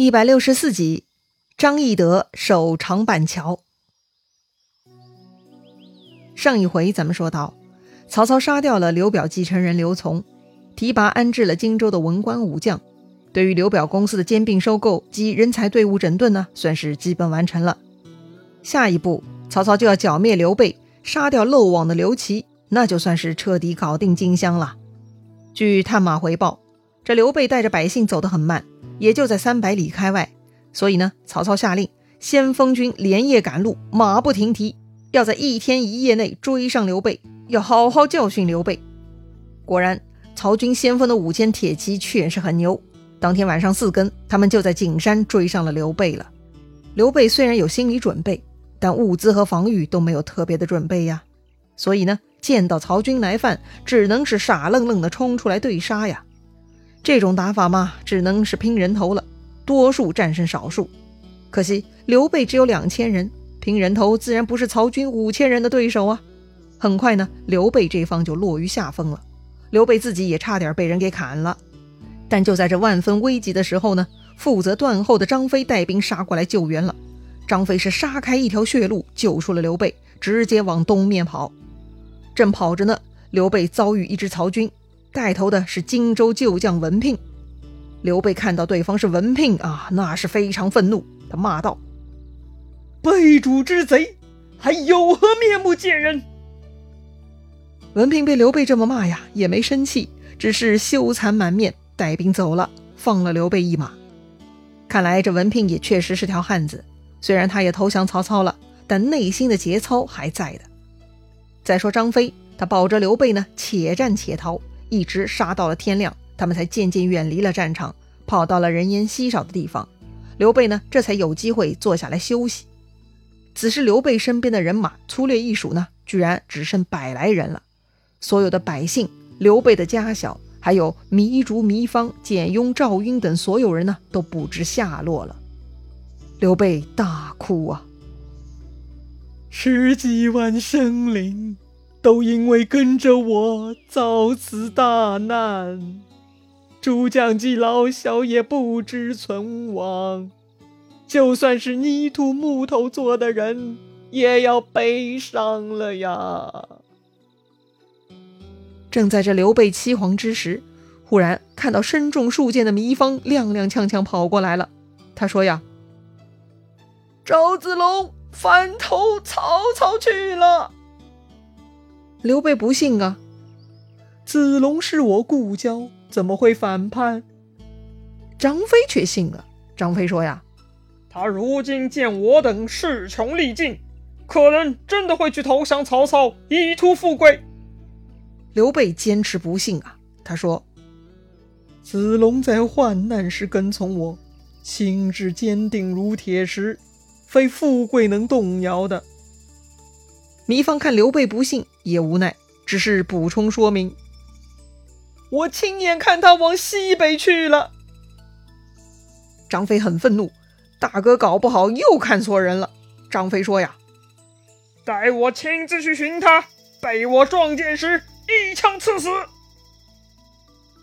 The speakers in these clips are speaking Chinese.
一百六十四集，张翼德守长板桥。上一回咱们说到，曹操杀掉了刘表继承人刘琮，提拔安置了荆州的文官武将，对于刘表公司的兼并收购及人才队伍整顿呢，算是基本完成了。下一步，曹操就要剿灭刘备，杀掉漏网的刘琦，那就算是彻底搞定荆襄了。据探马回报，这刘备带着百姓走得很慢。也就在三百里开外，所以呢，曹操下令先锋军连夜赶路，马不停蹄，要在一天一夜内追上刘备，要好好教训刘备。果然，曹军先锋的五千铁骑确实很牛。当天晚上四更，他们就在景山追上了刘备了。刘备虽然有心理准备，但物资和防御都没有特别的准备呀，所以呢，见到曹军来犯，只能是傻愣愣的冲出来对杀呀。这种打法嘛，只能是拼人头了，多数战胜少数。可惜刘备只有两千人，拼人头自然不是曹军五千人的对手啊。很快呢，刘备这方就落于下风了，刘备自己也差点被人给砍了。但就在这万分危急的时候呢，负责断后的张飞带兵杀过来救援了。张飞是杀开一条血路，救出了刘备，直接往东面跑。正跑着呢，刘备遭遇一支曹军。带头的是荆州旧将文聘，刘备看到对方是文聘啊，那是非常愤怒，他骂道：“背主之贼，还有何面目见人？”文聘被刘备这么骂呀，也没生气，只是羞惭满面，带兵走了，放了刘备一马。看来这文聘也确实是条汉子，虽然他也投降曹操了，但内心的节操还在的。再说张飞，他保着刘备呢，且战且逃。一直杀到了天亮，他们才渐渐远离了战场，跑到了人烟稀少的地方。刘备呢，这才有机会坐下来休息。此时，刘备身边的人马粗略一数呢，居然只剩百来人了。所有的百姓、刘备的家小，还有糜竺、糜芳、简雍、赵云等所有人呢，都不知下落了。刘备大哭啊！十几万生灵。都因为跟着我遭此大难，诸将及老小也不知存亡。就算是泥土木头做的人，也要悲伤了呀！正在这刘备凄惶之时，忽然看到身中数箭的糜芳踉踉跄跄跑过来了。他说：“呀，赵子龙反投曹操去了。”刘备不信啊，子龙是我故交，怎么会反叛？张飞却信了。张飞说呀：“他如今见我等势穷力尽，可能真的会去投降曹操，以图富贵。”刘备坚持不信啊，他说：“子龙在患难时跟从我，心志坚定如铁石，非富贵能动摇的。”糜芳看刘备不信，也无奈，只是补充说明：“我亲眼看他往西北去了。”张飞很愤怒，大哥搞不好又看错人了。张飞说：“呀，待我亲自去寻他，被我撞见时一枪刺死。”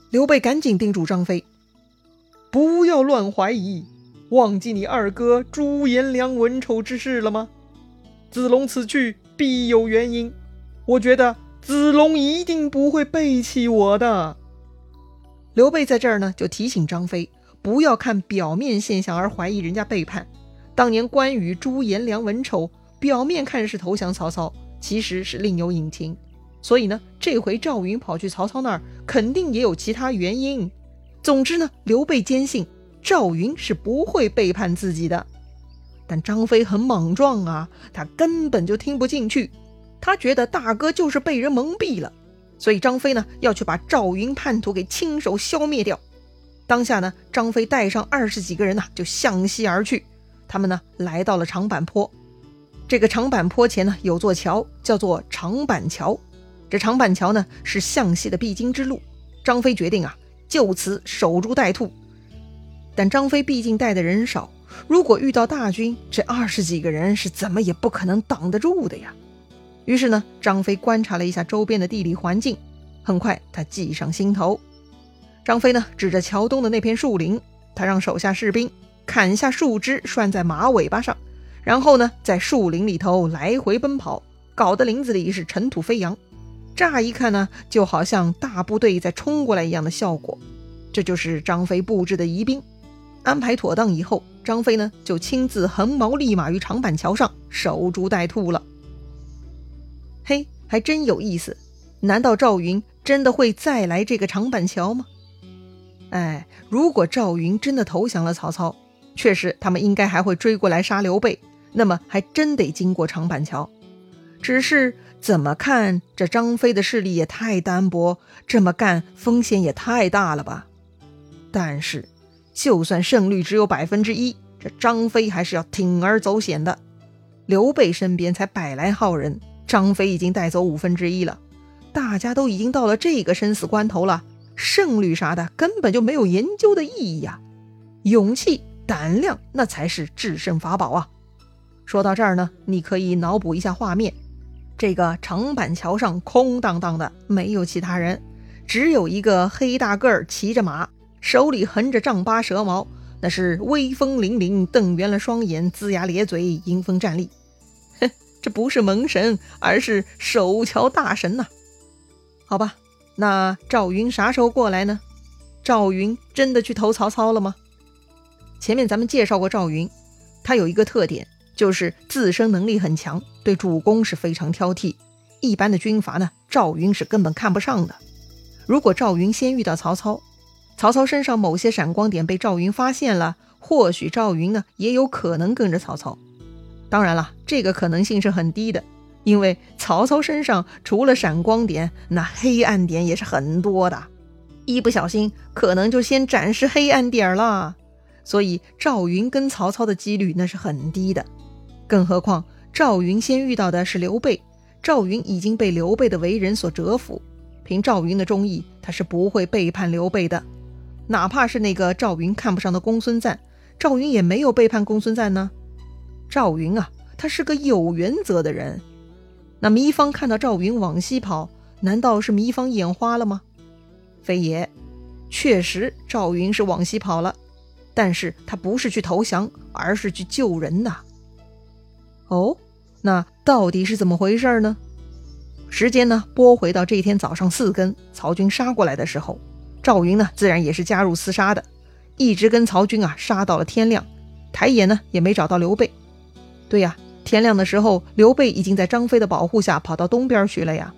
刘备赶紧叮嘱张飞：“不要乱怀疑，忘记你二哥朱颜良文丑之事了吗？子龙此去。”必有原因，我觉得子龙一定不会背弃我的。刘备在这儿呢，就提醒张飞不要看表面现象而怀疑人家背叛。当年关羽、朱颜良、文丑，表面看是投降曹操，其实是另有隐情。所以呢，这回赵云跑去曹操那儿，肯定也有其他原因。总之呢，刘备坚信赵云是不会背叛自己的。但张飞很莽撞啊，他根本就听不进去，他觉得大哥就是被人蒙蔽了，所以张飞呢要去把赵云叛徒给亲手消灭掉。当下呢，张飞带上二十几个人呢就向西而去，他们呢来到了长坂坡，这个长坂坡前呢有座桥叫做长坂桥，这长坂桥呢是向西的必经之路。张飞决定啊就此守株待兔，但张飞毕竟带的人少。如果遇到大军，这二十几个人是怎么也不可能挡得住的呀。于是呢，张飞观察了一下周边的地理环境，很快他计上心头。张飞呢，指着桥东的那片树林，他让手下士兵砍下树枝拴在马尾巴上，然后呢，在树林里头来回奔跑，搞得林子里是尘土飞扬。乍一看呢，就好像大部队在冲过来一样的效果。这就是张飞布置的疑兵。安排妥当以后，张飞呢就亲自横矛立马于长板桥上守株待兔了。嘿，还真有意思。难道赵云真的会再来这个长板桥吗？哎，如果赵云真的投降了曹操，确实他们应该还会追过来杀刘备，那么还真得经过长板桥。只是。怎么看这张飞的势力也太单薄，这么干风险也太大了吧？但是，就算胜率只有百分之一，这张飞还是要铤而走险的。刘备身边才百来号人，张飞已经带走五分之一了。大家都已经到了这个生死关头了，胜率啥的根本就没有研究的意义呀！勇气、胆量，那才是制胜法宝啊！说到这儿呢，你可以脑补一下画面。这个长板桥上空荡荡的，没有其他人，只有一个黑大个儿骑着马，手里横着丈八蛇矛，那是威风凛凛，瞪圆了双眼，龇牙咧嘴，迎风站立。这不是蒙神，而是守桥大神呐！好吧，那赵云啥时候过来呢？赵云真的去投曹操了吗？前面咱们介绍过赵云，他有一个特点。就是自身能力很强，对主公是非常挑剔。一般的军阀呢，赵云是根本看不上的。如果赵云先遇到曹操，曹操身上某些闪光点被赵云发现了，或许赵云呢也有可能跟着曹操。当然了，这个可能性是很低的，因为曹操身上除了闪光点，那黑暗点也是很多的，一不小心可能就先展示黑暗点了。所以赵云跟曹操的几率那是很低的。更何况赵云先遇到的是刘备，赵云已经被刘备的为人所折服，凭赵云的忠义，他是不会背叛刘备的。哪怕是那个赵云看不上的公孙瓒，赵云也没有背叛公孙瓒呢。赵云啊，他是个有原则的人。那糜芳看到赵云往西跑，难道是糜芳眼花了吗？非也，确实赵云是往西跑了，但是他不是去投降，而是去救人呐。哦，那到底是怎么回事呢？时间呢拨回到这天早上四更，曹军杀过来的时候，赵云呢自然也是加入厮杀的，一直跟曹军啊杀到了天亮，抬眼呢也没找到刘备。对呀，天亮的时候，刘备已经在张飞的保护下跑到东边去了呀。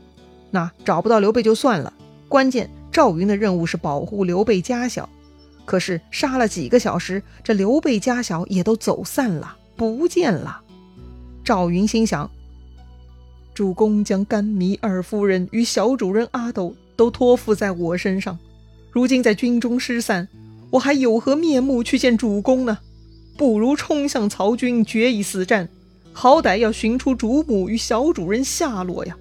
那找不到刘备就算了，关键赵云的任务是保护刘备家小，可是杀了几个小时，这刘备家小也都走散了，不见了。赵云心想：“主公将甘糜二夫人与小主人阿斗都托付在我身上，如今在军中失散，我还有何面目去见主公呢？不如冲向曹军，决一死战，好歹要寻出主母与小主人下落呀！”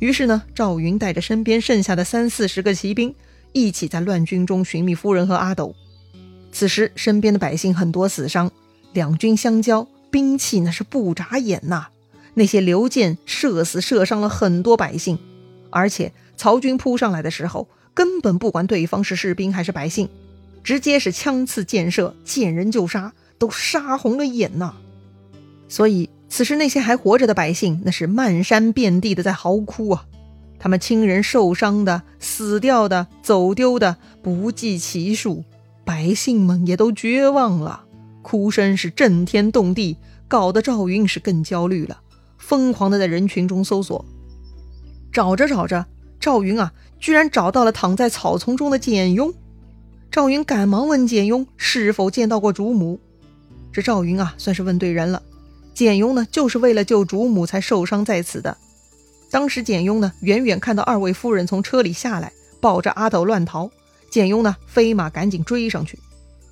于是呢，赵云带着身边剩下的三四十个骑兵，一起在乱军中寻觅夫人和阿斗。此时，身边的百姓很多死伤，两军相交。兵器那是不眨眼呐，那些流箭射死射伤了很多百姓，而且曹军扑上来的时候，根本不管对方是士兵还是百姓，直接是枪刺箭射，见人就杀，都杀红了眼呐。所以此时那些还活着的百姓，那是漫山遍地的在嚎哭啊，他们亲人受伤的、死掉的、走丢的不计其数，百姓们也都绝望了。哭声是震天动地，搞得赵云是更焦虑了，疯狂的在人群中搜索。找着找着，赵云啊，居然找到了躺在草丛中的简雍。赵云赶忙问简雍是否见到过主母。这赵云啊，算是问对人了。简雍呢，就是为了救主母才受伤在此的。当时简雍呢，远远看到二位夫人从车里下来，抱着阿斗乱逃。简雍呢，飞马赶紧追上去。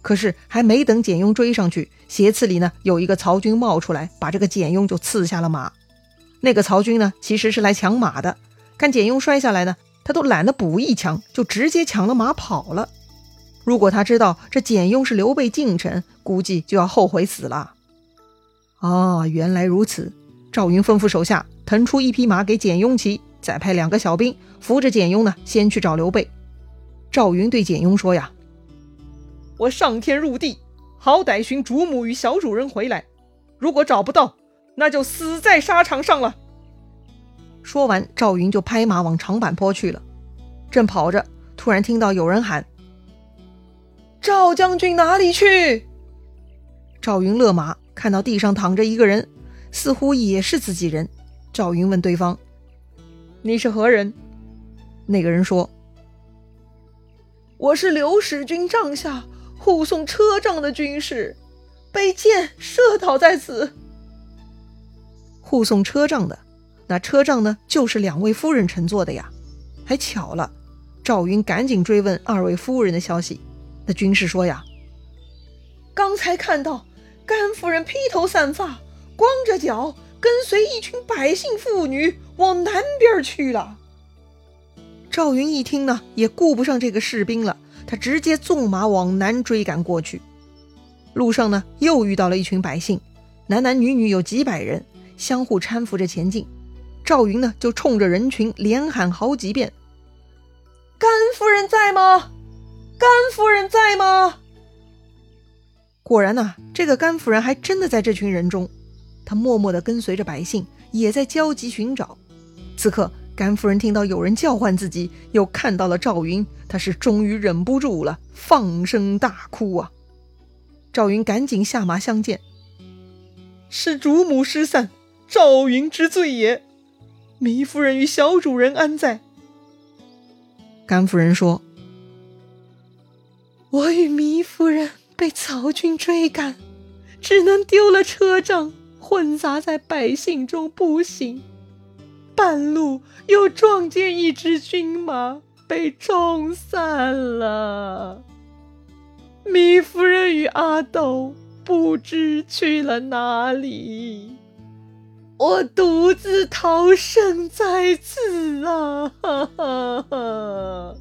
可是还没等简雍追上去，斜刺里呢有一个曹军冒出来，把这个简雍就刺下了马。那个曹军呢其实是来抢马的，看简雍摔下来呢，他都懒得补一枪，就直接抢了马跑了。如果他知道这简雍是刘备近臣，估计就要后悔死了。啊，原来如此！赵云吩咐手下腾出一匹马给简雍骑，再派两个小兵扶着简雍呢，先去找刘备。赵云对简雍说呀。我上天入地，好歹寻主母与小主人回来。如果找不到，那就死在沙场上了。说完，赵云就拍马往长坂坡去了。正跑着，突然听到有人喊：“赵将军哪里去？”赵云勒马，看到地上躺着一个人，似乎也是自己人。赵云问对方：“你是何人？”那个人说：“我是刘使君帐下护送车仗的军士，被箭射倒在此。”护送车仗的。那车仗呢，就是两位夫人乘坐的呀。还巧了，赵云赶紧追问二位夫人的消息。那军士说呀：“刚才看到甘夫人披头散发，光着脚，跟随一群百姓妇女往南边去了。”赵云一听呢，也顾不上这个士兵了，他直接纵马往南追赶过去。路上呢，又遇到了一群百姓，男男女女有几百人，相互搀扶着前进。赵云呢，就冲着人群连喊好几遍：“甘夫人在吗？甘夫人在吗？”果然呐，这个甘夫人还真的在这群人中。她默默地跟随着百姓，也在焦急寻找。此刻，甘夫人听到有人叫唤自己，又看到了赵云，她是终于忍不住了，放声大哭啊！赵云赶紧下马相见：“是主母失散，赵云之罪也。”糜夫人与小主人安在？甘夫人说：“我与糜夫人被曹军追赶，只能丢了车仗，混杂在百姓中步行。半路又撞见一支军马，被冲散了。糜夫人与阿斗不知去了哪里。”我独自逃生在此啊！哈哈哈。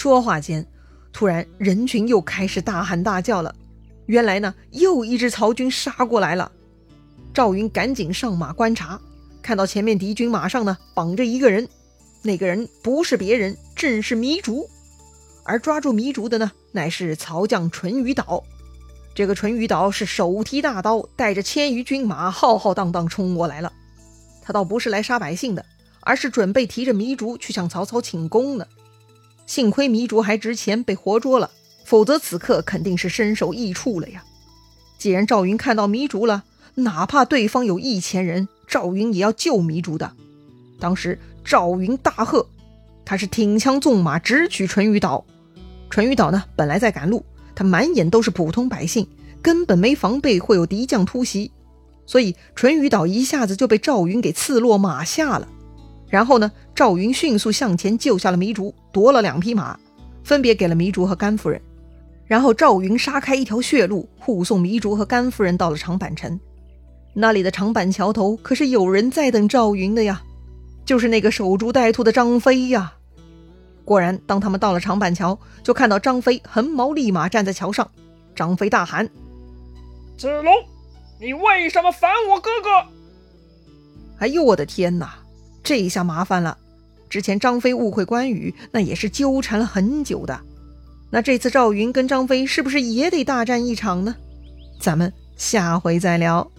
说话间，突然人群又开始大喊大叫了。原来呢，又一支曹军杀过来了。赵云赶紧上马观察，看到前面敌军马上呢绑着一个人，那个人不是别人，正是糜竺。而抓住糜竺的呢，乃是曹将淳于导。这个淳于导是手提大刀，带着千余军马，浩浩荡荡冲过来了。他倒不是来杀百姓的，而是准备提着糜竺去向曹操请功的。幸亏糜竺还值钱，被活捉了，否则此刻肯定是身首异处了呀。既然赵云看到糜竺了，哪怕对方有一千人，赵云也要救糜竺的。当时赵云大喝，他是挺枪纵马直取淳于导。淳于导呢，本来在赶路。他满眼都是普通百姓，根本没防备会有敌将突袭，所以淳于导一下子就被赵云给刺落马下了。然后呢，赵云迅速向前救下了糜竺，夺了两匹马，分别给了糜竺和甘夫人。然后赵云杀开一条血路，护送糜竺和甘夫人到了长坂城。那里的长坂桥头可是有人在等赵云的呀，就是那个守株待兔的张飞呀。果然，当他们到了长坂桥，就看到张飞横矛立马站在桥上。张飞大喊：“子龙，你为什么反我哥哥？”哎呦，我的天哪！这一下麻烦了。之前张飞误会关羽，那也是纠缠了很久的。那这次赵云跟张飞是不是也得大战一场呢？咱们下回再聊。